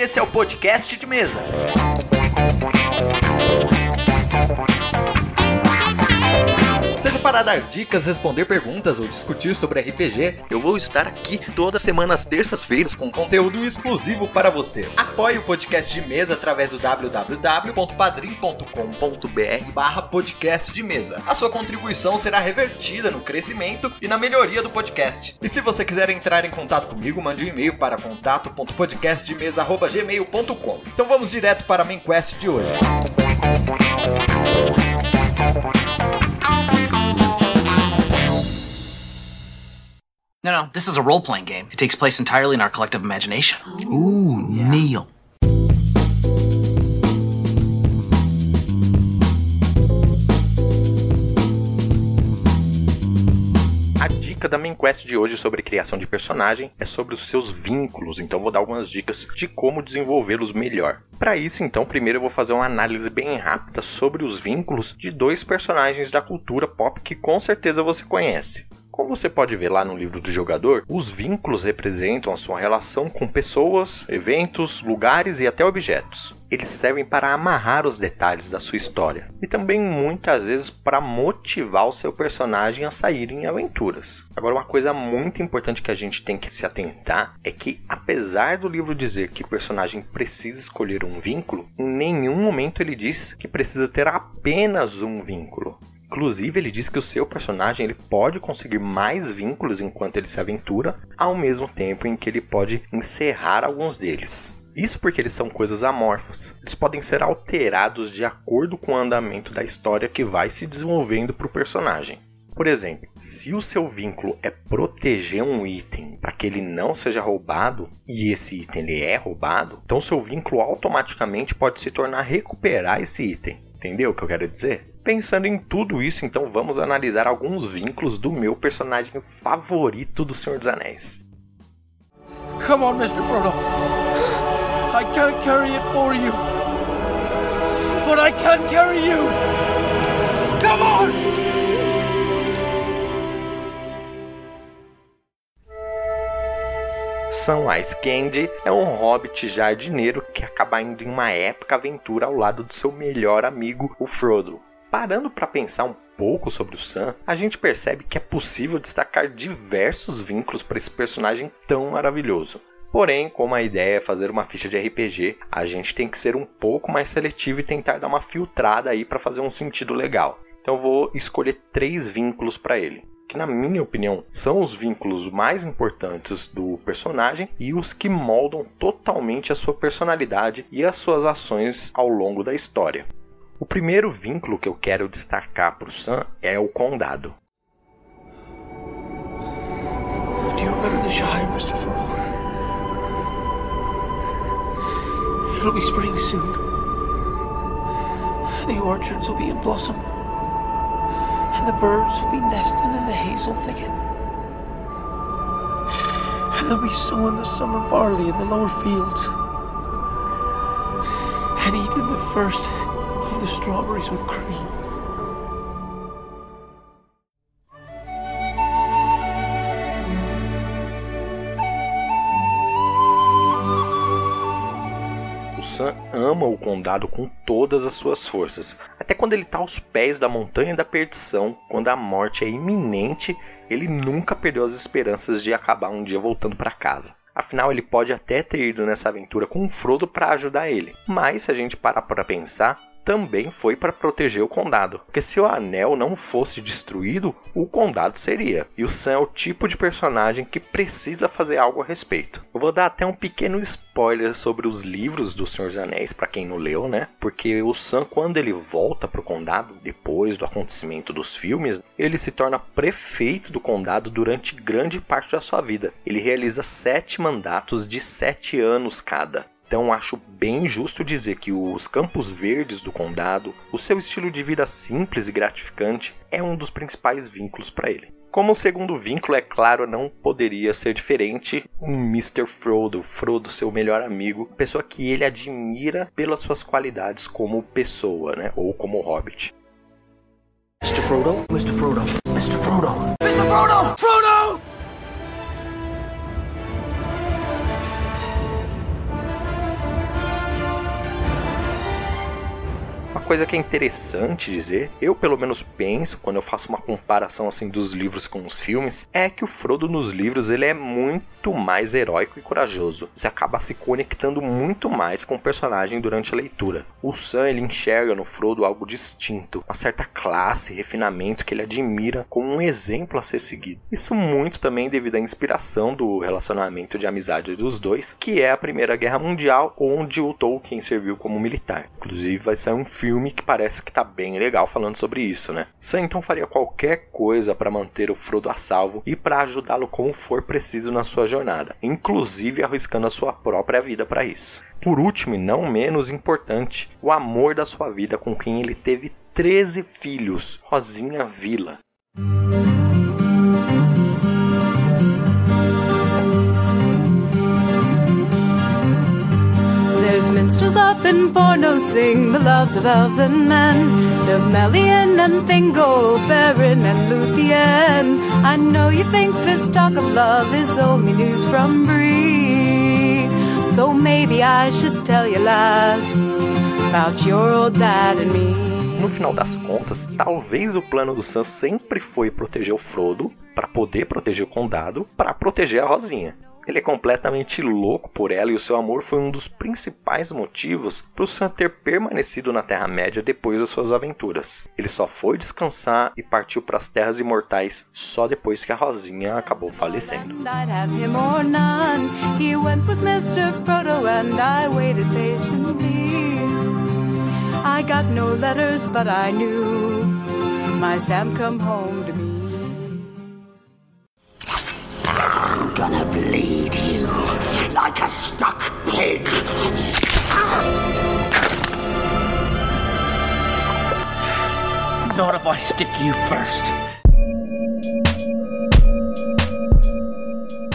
esse é o podcast de mesa. Para dar dicas, responder perguntas ou discutir sobre RPG, eu vou estar aqui toda semana às terças-feiras com conteúdo exclusivo para você. Apoie o podcast de mesa através do www.padrim.com.br barra podcast de mesa. A sua contribuição será revertida no crescimento e na melhoria do podcast. E se você quiser entrar em contato comigo, mande um e-mail para contato.podcastdemesa.gmail.com Então vamos direto para a main quest de hoje. No, no, this is a role playing game. It takes place entirely in our collective imagination. Ooh, Neil. A dica da main quest de hoje sobre criação de personagem é sobre os seus vínculos, então vou dar algumas dicas de como desenvolvê-los melhor. Para isso, então, primeiro eu vou fazer uma análise bem rápida sobre os vínculos de dois personagens da cultura pop que com certeza você conhece. Como você pode ver lá no livro do jogador, os vínculos representam a sua relação com pessoas, eventos, lugares e até objetos. Eles servem para amarrar os detalhes da sua história e também muitas vezes para motivar o seu personagem a sair em aventuras. Agora, uma coisa muito importante que a gente tem que se atentar é que, apesar do livro dizer que o personagem precisa escolher um vínculo, em nenhum momento ele diz que precisa ter apenas um vínculo. Inclusive, ele diz que o seu personagem ele pode conseguir mais vínculos enquanto ele se aventura, ao mesmo tempo em que ele pode encerrar alguns deles. Isso porque eles são coisas amorfas. Eles podem ser alterados de acordo com o andamento da história que vai se desenvolvendo para o personagem. Por exemplo, se o seu vínculo é proteger um item para que ele não seja roubado e esse item ele é roubado, então seu vínculo automaticamente pode se tornar recuperar esse item. Entendeu o que eu quero dizer? Pensando em tudo isso, então vamos analisar alguns vínculos do meu personagem favorito do Senhor dos Anéis. Come on, Mr. Frodo. I can't carry it for you. But I can carry you. Come on! Samwise Gamgee é um hobbit jardineiro que acaba indo em uma épica aventura ao lado do seu melhor amigo, o Frodo. Parando para pensar um pouco sobre o Sam, a gente percebe que é possível destacar diversos vínculos para esse personagem tão maravilhoso. Porém, como a ideia é fazer uma ficha de RPG, a gente tem que ser um pouco mais seletivo e tentar dar uma filtrada aí para fazer um sentido legal. Então vou escolher três vínculos para ele que na minha opinião são os vínculos mais importantes do personagem e os que moldam totalmente a sua personalidade e as suas ações ao longo da história. O primeiro vínculo que eu quero destacar para o Sam é o Condado. Do you remember the Shire, Mr. Frodo? It'll be spring soon. The orchards will be in blossom. And the birds will be nesting in the hazel thicket. And they'll be sowing the summer barley in the lower fields. And eating the first of the strawberries with cream. Ama o condado com todas as suas forças. Até quando ele está aos pés da montanha da perdição, quando a morte é iminente, ele nunca perdeu as esperanças de acabar um dia voltando para casa. Afinal, ele pode até ter ido nessa aventura com o Frodo para ajudar ele. Mas se a gente parar para pensar, também foi para proteger o condado. Porque se o anel não fosse destruído, o condado seria. E o Sam é o tipo de personagem que precisa fazer algo a respeito. Eu vou dar até um pequeno spoiler sobre os livros do Senhor dos Anéis para quem não leu, né? Porque o Sam quando ele volta pro condado depois do acontecimento dos filmes, ele se torna prefeito do condado durante grande parte da sua vida. Ele realiza sete mandatos de sete anos cada. Então acho bem justo dizer que os campos verdes do condado, o seu estilo de vida simples e gratificante é um dos principais vínculos para ele. Como o segundo vínculo, é claro, não poderia ser diferente, um Mr. Frodo, Frodo, seu melhor amigo, pessoa que ele admira pelas suas qualidades como pessoa, né, ou como hobbit. Mr. Frodo? Mr. Frodo. Mr. Frodo. Mr. Frodo! Frodo! Coisa que é interessante dizer, eu pelo menos penso, quando eu faço uma comparação assim dos livros com os filmes, é que o Frodo nos livros ele é muito mais heróico e corajoso. Você acaba se conectando muito mais com o personagem durante a leitura. O Sam ele enxerga no Frodo algo distinto, uma certa classe, refinamento que ele admira como um exemplo a ser seguido. Isso muito também devido à inspiração do relacionamento de amizade dos dois, que é a Primeira Guerra Mundial, onde o Tolkien serviu como militar. Inclusive vai sair um filme que parece que tá bem legal falando sobre isso, né? Sam então faria qualquer coisa para manter o Frodo a salvo e para ajudá-lo como for preciso na sua jornada, inclusive arriscando a sua própria vida para isso. Por último e não menos importante, o amor da sua vida com quem ele teve 13 filhos, Rosinha Vila. Up in Porno sing the loves of elves and men, the Melian and Thingol, Baron and Luthien. I know you think this talk of love is only news from Bree, so maybe I should tell you about your old dad and me. No final das contas, talvez o plano do Sam sempre foi proteger o Frodo para poder proteger o condado, para proteger a Rosinha. Ele é completamente louco por ela e o seu amor foi um dos principais motivos para o Sam ter permanecido na Terra-média depois das suas aventuras. Ele só foi descansar e partiu para as Terras Imortais só depois que a Rosinha acabou falecendo. I got no letters, but I knew my Sam come home to me. Gonna bleed you like a stuck pig. Not if I stick you first.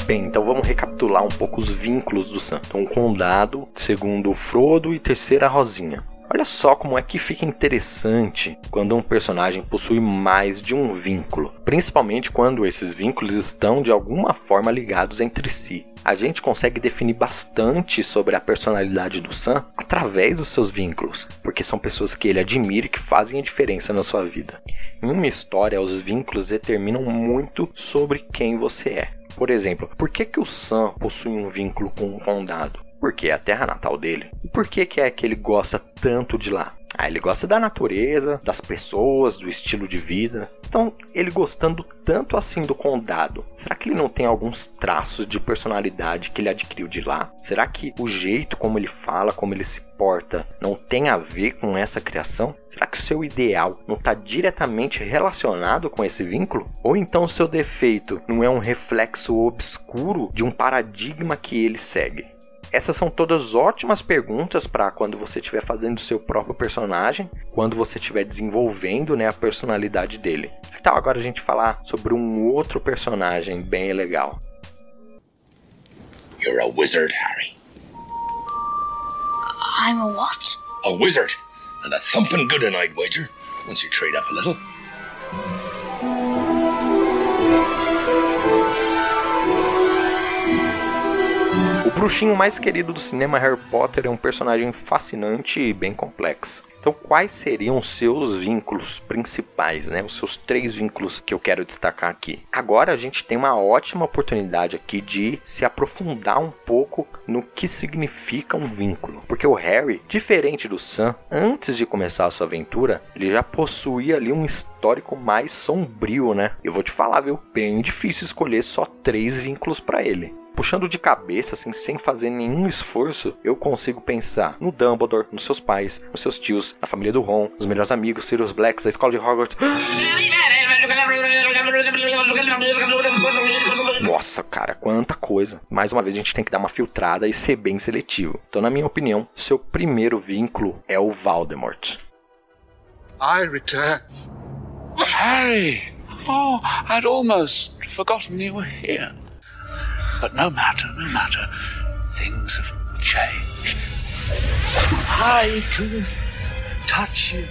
Bem, então vamos recapitular um pouco os vínculos do Sam. Então, Condado, segundo Frodo e terceira Rosinha. Olha só como é que fica interessante quando um personagem possui mais de um vínculo, principalmente quando esses vínculos estão de alguma forma ligados entre si. A gente consegue definir bastante sobre a personalidade do Sam através dos seus vínculos, porque são pessoas que ele admira e que fazem a diferença na sua vida. Em uma história, os vínculos determinam muito sobre quem você é. Por exemplo, por que, que o Sam possui um vínculo com o condado? Porque é a terra natal dele. E por que, que é que ele gosta tanto de lá? Ah, ele gosta da natureza, das pessoas, do estilo de vida. Então, ele gostando tanto assim do condado, será que ele não tem alguns traços de personalidade que ele adquiriu de lá? Será que o jeito como ele fala, como ele se porta, não tem a ver com essa criação? Será que o seu ideal não está diretamente relacionado com esse vínculo? Ou então o seu defeito não é um reflexo obscuro de um paradigma que ele segue? Essas são todas ótimas perguntas para quando você estiver fazendo o seu próprio personagem, quando você estiver desenvolvendo né, a personalidade dele. Que tal agora a gente falar sobre um outro personagem bem legal? You're a wizard, Harry. I'm a what? A wizard. And a thumping good I'd wager, once you trade up a little. Bruxinho mais querido do cinema Harry Potter é um personagem fascinante e bem complexo. Então, quais seriam os seus vínculos principais, né? Os seus três vínculos que eu quero destacar aqui. Agora a gente tem uma ótima oportunidade aqui de se aprofundar um pouco no que significa um vínculo, porque o Harry, diferente do Sam, antes de começar a sua aventura, ele já possuía ali um histórico mais sombrio, né? Eu vou te falar, viu? Bem difícil escolher só três vínculos para ele. Puxando de cabeça, assim, sem fazer nenhum esforço, eu consigo pensar no Dumbledore, nos seus pais, nos seus tios, na família do Ron, nos melhores amigos, Sirius Blacks, a escola de Hogwarts. Nossa, cara, quanta coisa. Mais uma vez a gente tem que dar uma filtrada e ser bem seletivo. Então, na minha opinião, seu primeiro vínculo é o Voldemort. I return. Harry! Oh, I'd almost forgotten you were here. But no matter, no matter. Things have changed. I can touch you.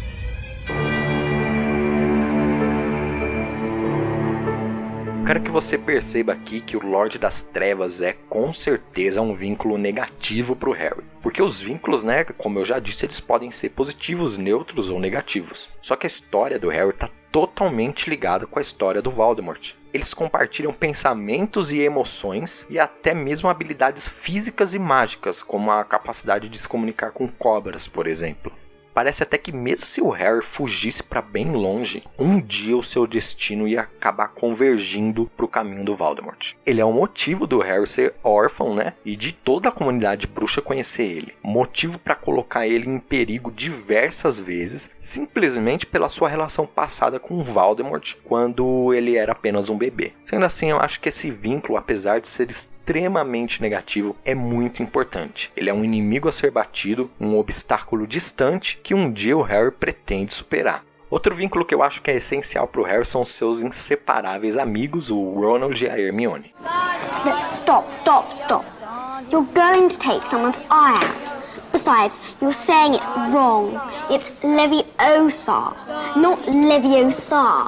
Quero que você perceba aqui que o Lorde das Trevas é com certeza um vínculo negativo para o Harry. Porque os vínculos, né, como eu já disse, eles podem ser positivos, neutros ou negativos. Só que a história do Harry está totalmente ligada com a história do Voldemort. Eles compartilham pensamentos e emoções e até mesmo habilidades físicas e mágicas, como a capacidade de se comunicar com cobras, por exemplo. Parece até que mesmo se o Harry fugisse para bem longe, um dia o seu destino ia acabar convergindo para o caminho do Voldemort. Ele é o motivo do Harry ser órfão, né? E de toda a comunidade bruxa conhecer ele. Motivo para colocar ele em perigo diversas vezes, simplesmente pela sua relação passada com o Voldemort quando ele era apenas um bebê. Sendo assim, eu acho que esse vínculo, apesar de ser extremamente negativo, é muito importante. Ele é um inimigo a ser batido, um obstáculo distante que um dia o Harry pretende superar. Outro vínculo que eu acho que é essencial para o Harry são seus inseparáveis amigos, o Ronald e a Hermione. Look, stop, stop, stop. You're going to take someone's eye out. Besides, you're saying it wrong. It's Leviosa, not Leviosa.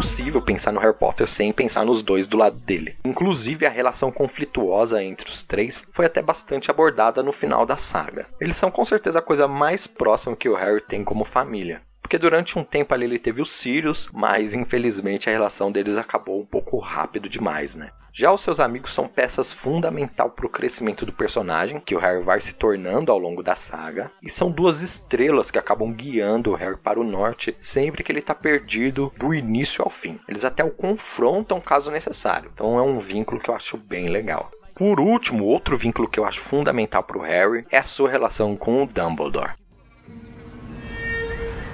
Impossível pensar no Harry Potter sem pensar nos dois do lado dele. Inclusive, a relação conflituosa entre os três foi até bastante abordada no final da saga. Eles são com certeza a coisa mais próxima que o Harry tem como família. Porque durante um tempo ali ele teve os Sirius, mas infelizmente a relação deles acabou um pouco rápido demais, né? Já os seus amigos são peças fundamental para o crescimento do personagem, que o Harry vai se tornando ao longo da saga, e são duas estrelas que acabam guiando o Harry para o norte sempre que ele está perdido do início ao fim. Eles até o confrontam caso necessário. Então é um vínculo que eu acho bem legal. Por último, outro vínculo que eu acho fundamental para o Harry é a sua relação com o Dumbledore.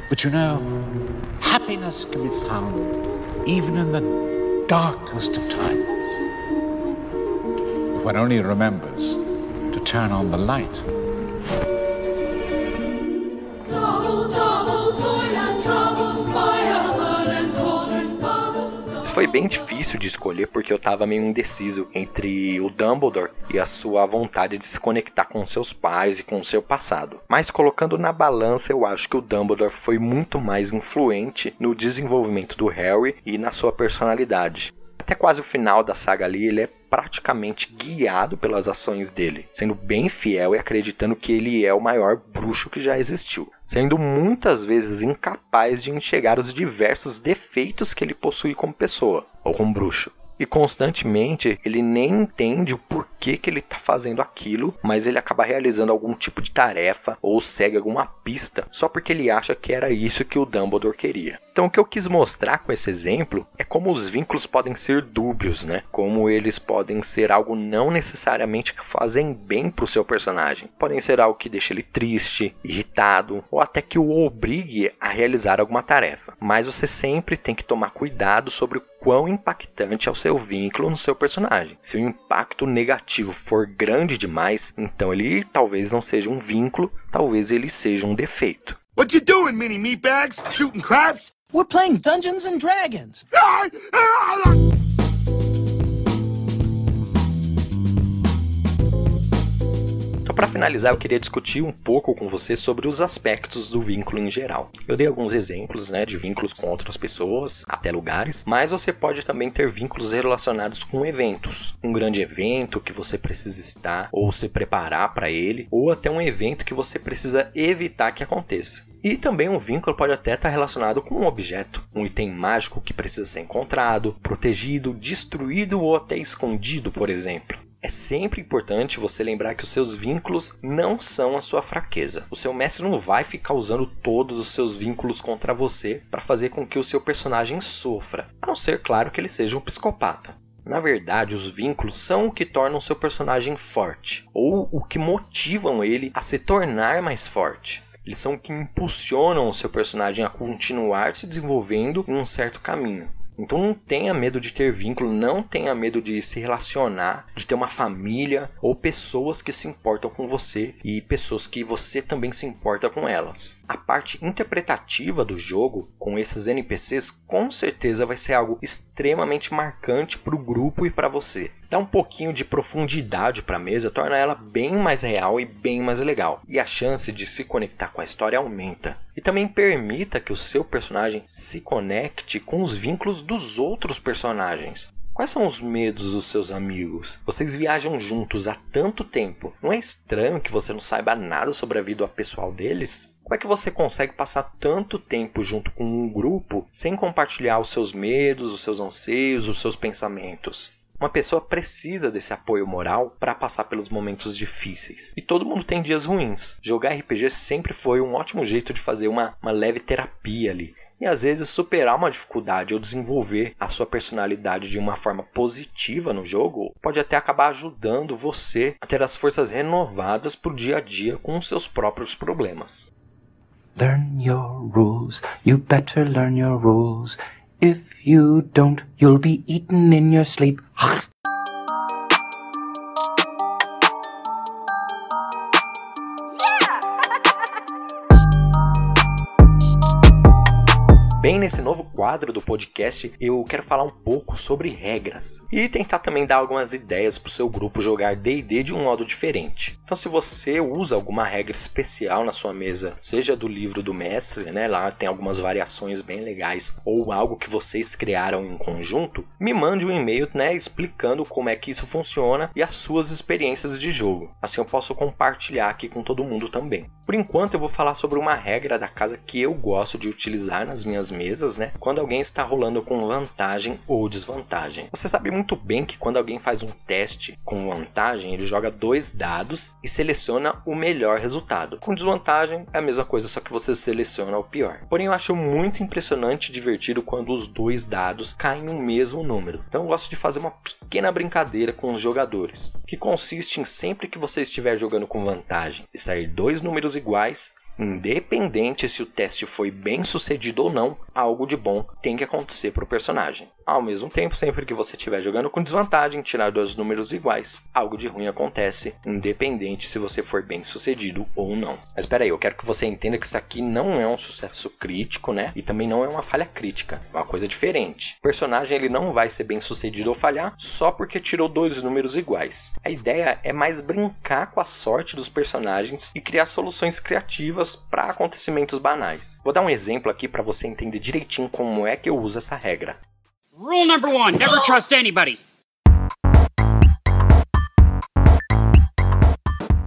But you know, happiness can be found even in the darkest of times. If one only remembers to turn on the light. Bem difícil de escolher porque eu tava meio indeciso entre o Dumbledore e a sua vontade de se conectar com seus pais e com seu passado. Mas colocando na balança, eu acho que o Dumbledore foi muito mais influente no desenvolvimento do Harry e na sua personalidade. Até quase o final da saga ali, ele é praticamente guiado pelas ações dele, sendo bem fiel e acreditando que ele é o maior bruxo que já existiu, sendo muitas vezes incapaz de enxergar os diversos defeitos que ele possui como pessoa ou como bruxo. E constantemente ele nem entende o porquê que ele está fazendo aquilo, mas ele acaba realizando algum tipo de tarefa ou segue alguma pista só porque ele acha que era isso que o Dumbledore queria. Então o que eu quis mostrar com esse exemplo é como os vínculos podem ser dúbios, né? Como eles podem ser algo não necessariamente que fazem bem pro seu personagem. Podem ser algo que deixa ele triste, irritado ou até que o obrigue a realizar alguma tarefa. Mas você sempre tem que tomar cuidado sobre o quão impactante é o seu vínculo no seu personagem. Se o impacto negativo for grande demais, então ele talvez não seja um vínculo, talvez ele seja um defeito. What you doing, mini meatbags? Shooting crabs? We're playing Dungeons and Dragons. Então, para finalizar, eu queria discutir um pouco com você sobre os aspectos do vínculo em geral. Eu dei alguns exemplos, né, de vínculos com outras pessoas, até lugares, mas você pode também ter vínculos relacionados com eventos. Um grande evento que você precisa estar ou se preparar para ele, ou até um evento que você precisa evitar que aconteça. E também um vínculo pode até estar relacionado com um objeto, um item mágico que precisa ser encontrado, protegido, destruído ou até escondido, por exemplo. É sempre importante você lembrar que os seus vínculos não são a sua fraqueza. O seu mestre não vai ficar usando todos os seus vínculos contra você para fazer com que o seu personagem sofra, a não ser, claro, que ele seja um psicopata. Na verdade, os vínculos são o que tornam seu personagem forte, ou o que motivam ele a se tornar mais forte. Eles são o que impulsionam o seu personagem a continuar se desenvolvendo em um certo caminho. Então não tenha medo de ter vínculo, não tenha medo de se relacionar, de ter uma família ou pessoas que se importam com você e pessoas que você também se importa com elas. A parte interpretativa do jogo com esses NPCs com certeza vai ser algo extremamente marcante para o grupo e para você. Dá um pouquinho de profundidade para a mesa, torna ela bem mais real e bem mais legal. E a chance de se conectar com a história aumenta. E também permita que o seu personagem se conecte com os vínculos dos outros personagens. Quais são os medos dos seus amigos? Vocês viajam juntos há tanto tempo. Não é estranho que você não saiba nada sobre a vida pessoal deles? Como é que você consegue passar tanto tempo junto com um grupo sem compartilhar os seus medos, os seus anseios, os seus pensamentos? Uma pessoa precisa desse apoio moral para passar pelos momentos difíceis. E todo mundo tem dias ruins. Jogar RPG sempre foi um ótimo jeito de fazer uma, uma leve terapia ali e às vezes superar uma dificuldade ou desenvolver a sua personalidade de uma forma positiva no jogo pode até acabar ajudando você a ter as forças renovadas para o dia a dia com os seus próprios problemas. Learn your rules, you better learn your rules. If you don't, you'll be eaten in your sleep. Huh? Bem, nesse novo quadro do podcast, eu quero falar um pouco sobre regras e tentar também dar algumas ideias para o seu grupo jogar D&D de um modo diferente. Então, se você usa alguma regra especial na sua mesa, seja do livro do mestre, né, lá tem algumas variações bem legais, ou algo que vocês criaram em conjunto, me mande um e-mail, né, explicando como é que isso funciona e as suas experiências de jogo. Assim eu posso compartilhar aqui com todo mundo também. Por enquanto, eu vou falar sobre uma regra da casa que eu gosto de utilizar nas minhas mesas, né? Quando alguém está rolando com vantagem ou desvantagem. Você sabe muito bem que quando alguém faz um teste com vantagem, ele joga dois dados e seleciona o melhor resultado. Com desvantagem é a mesma coisa, só que você seleciona o pior. Porém, eu acho muito impressionante e divertido quando os dois dados caem no mesmo número. Então eu gosto de fazer uma pequena brincadeira com os jogadores, que consiste em sempre que você estiver jogando com vantagem e sair dois números iguais, Independente se o teste foi bem sucedido ou não, algo de bom tem que acontecer para o personagem. Ao mesmo tempo, sempre que você estiver jogando com desvantagem, tirar dois números iguais, algo de ruim acontece, independente se você for bem sucedido ou não. Mas espera aí, eu quero que você entenda que isso aqui não é um sucesso crítico, né? E também não é uma falha crítica, é uma coisa diferente. O personagem ele não vai ser bem sucedido ou falhar só porque tirou dois números iguais. A ideia é mais brincar com a sorte dos personagens e criar soluções criativas para acontecimentos banais. Vou dar um exemplo aqui para você entender direitinho como é que eu uso essa regra. Rule number one never trust anybody.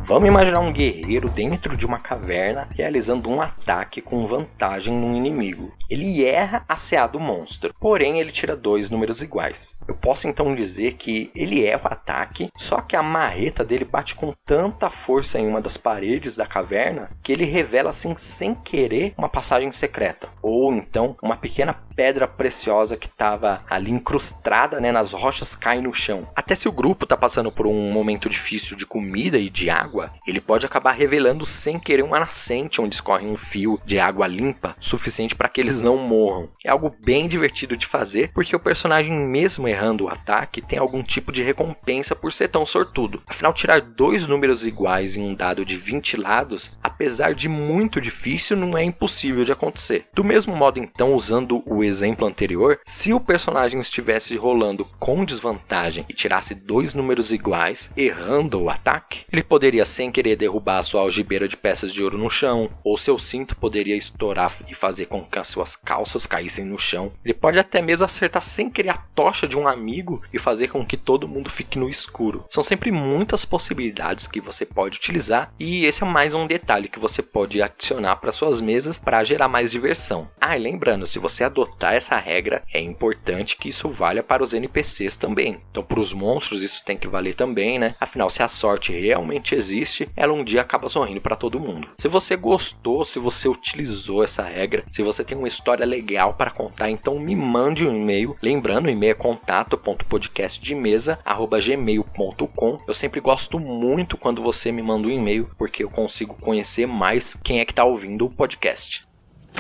Vamos imaginar um guerreiro dentro de uma caverna realizando um ataque com vantagem no inimigo. Ele erra a CA do monstro, porém ele tira dois números iguais. Eu posso então dizer que ele erra o ataque, só que a marreta dele bate com tanta força em uma das paredes da caverna que ele revela assim sem querer uma passagem secreta, ou então uma pequena pedra preciosa que estava ali incrustada né, nas rochas cai no chão. Até se o grupo está passando por um momento difícil de comida e de água, ele pode acabar revelando sem querer uma nascente onde escorre um fio de água limpa suficiente para que eles não morram. É algo bem divertido de fazer, porque o personagem, mesmo errando o ataque, tem algum tipo de recompensa por ser tão sortudo. Afinal, tirar dois números iguais em um dado de 20 lados, apesar de muito difícil, não é impossível de acontecer. Do mesmo modo, então, usando o exemplo anterior, se o personagem estivesse rolando com desvantagem e tirasse dois números iguais, errando o ataque, ele poderia sem querer derrubar sua algibeira de peças de ouro no chão, ou seu cinto poderia estourar e fazer com que as suas calças caíssem no chão. Ele pode até mesmo acertar sem querer a tocha de um amigo e fazer com que todo mundo fique no escuro. São sempre muitas possibilidades que você pode utilizar e esse é mais um detalhe que você pode adicionar para suas mesas para gerar mais diversão. Ah, e lembrando, se você adotar essa regra, é importante que isso valha para os NPCs também. Então, para os monstros isso tem que valer também, né? Afinal, se a sorte realmente existe, ela um dia acaba sorrindo para todo mundo. Se você gostou, se você utilizou essa regra, se você tem uma história legal para contar, então me mande um e-mail. Lembrando, o e-mail é contato.podcastdemesa@gmail.com. Eu sempre gosto muito quando você me manda um e-mail, porque eu consigo conhecer mais quem é que está ouvindo o podcast.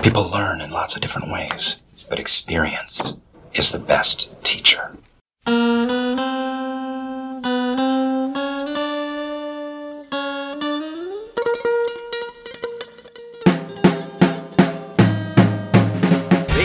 People learn in lots of different ways, but experience is the best teacher.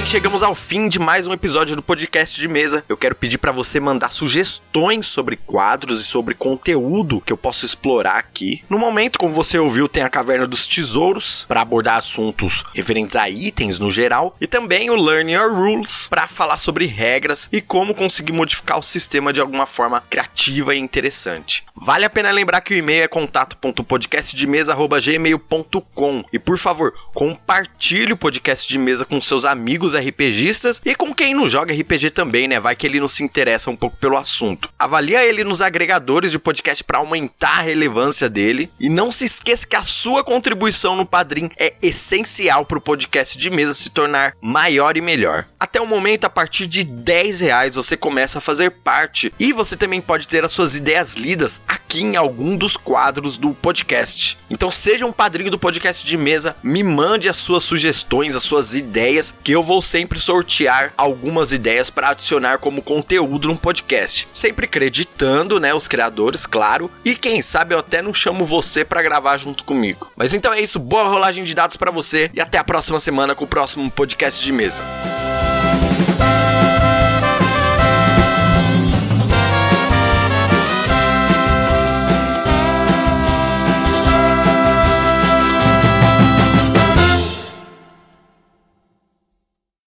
Gente, chegamos ao fim de mais um episódio do podcast de mesa. Eu quero pedir para você mandar sugestões sobre quadros e sobre conteúdo que eu posso explorar aqui. No momento, como você ouviu, tem a Caverna dos Tesouros para abordar assuntos referentes a itens no geral e também o Learn Your Rules para falar sobre regras e como conseguir modificar o sistema de alguma forma criativa e interessante. Vale a pena lembrar que o e-mail é contato.podcastdemesa@gmail.com e por favor, compartilhe o podcast de mesa com seus amigos RPGistas e com quem não joga RPG também, né? Vai que ele não se interessa um pouco pelo assunto. Avalia ele nos agregadores de podcast para aumentar a relevância dele e não se esqueça que a sua contribuição no Padrim é essencial para o podcast de mesa se tornar maior e melhor. Até o momento, a partir de 10 reais você começa a fazer parte e você também pode ter as suas ideias lidas aqui em algum dos quadros do podcast. Então seja um padrinho do podcast de mesa, me mande as suas sugestões, as suas ideias, que eu vou sempre sortear algumas ideias para adicionar como conteúdo no podcast. Sempre acreditando, né, os criadores, claro, e quem sabe eu até não chamo você para gravar junto comigo. Mas então é isso, boa rolagem de dados para você e até a próxima semana com o próximo podcast de mesa.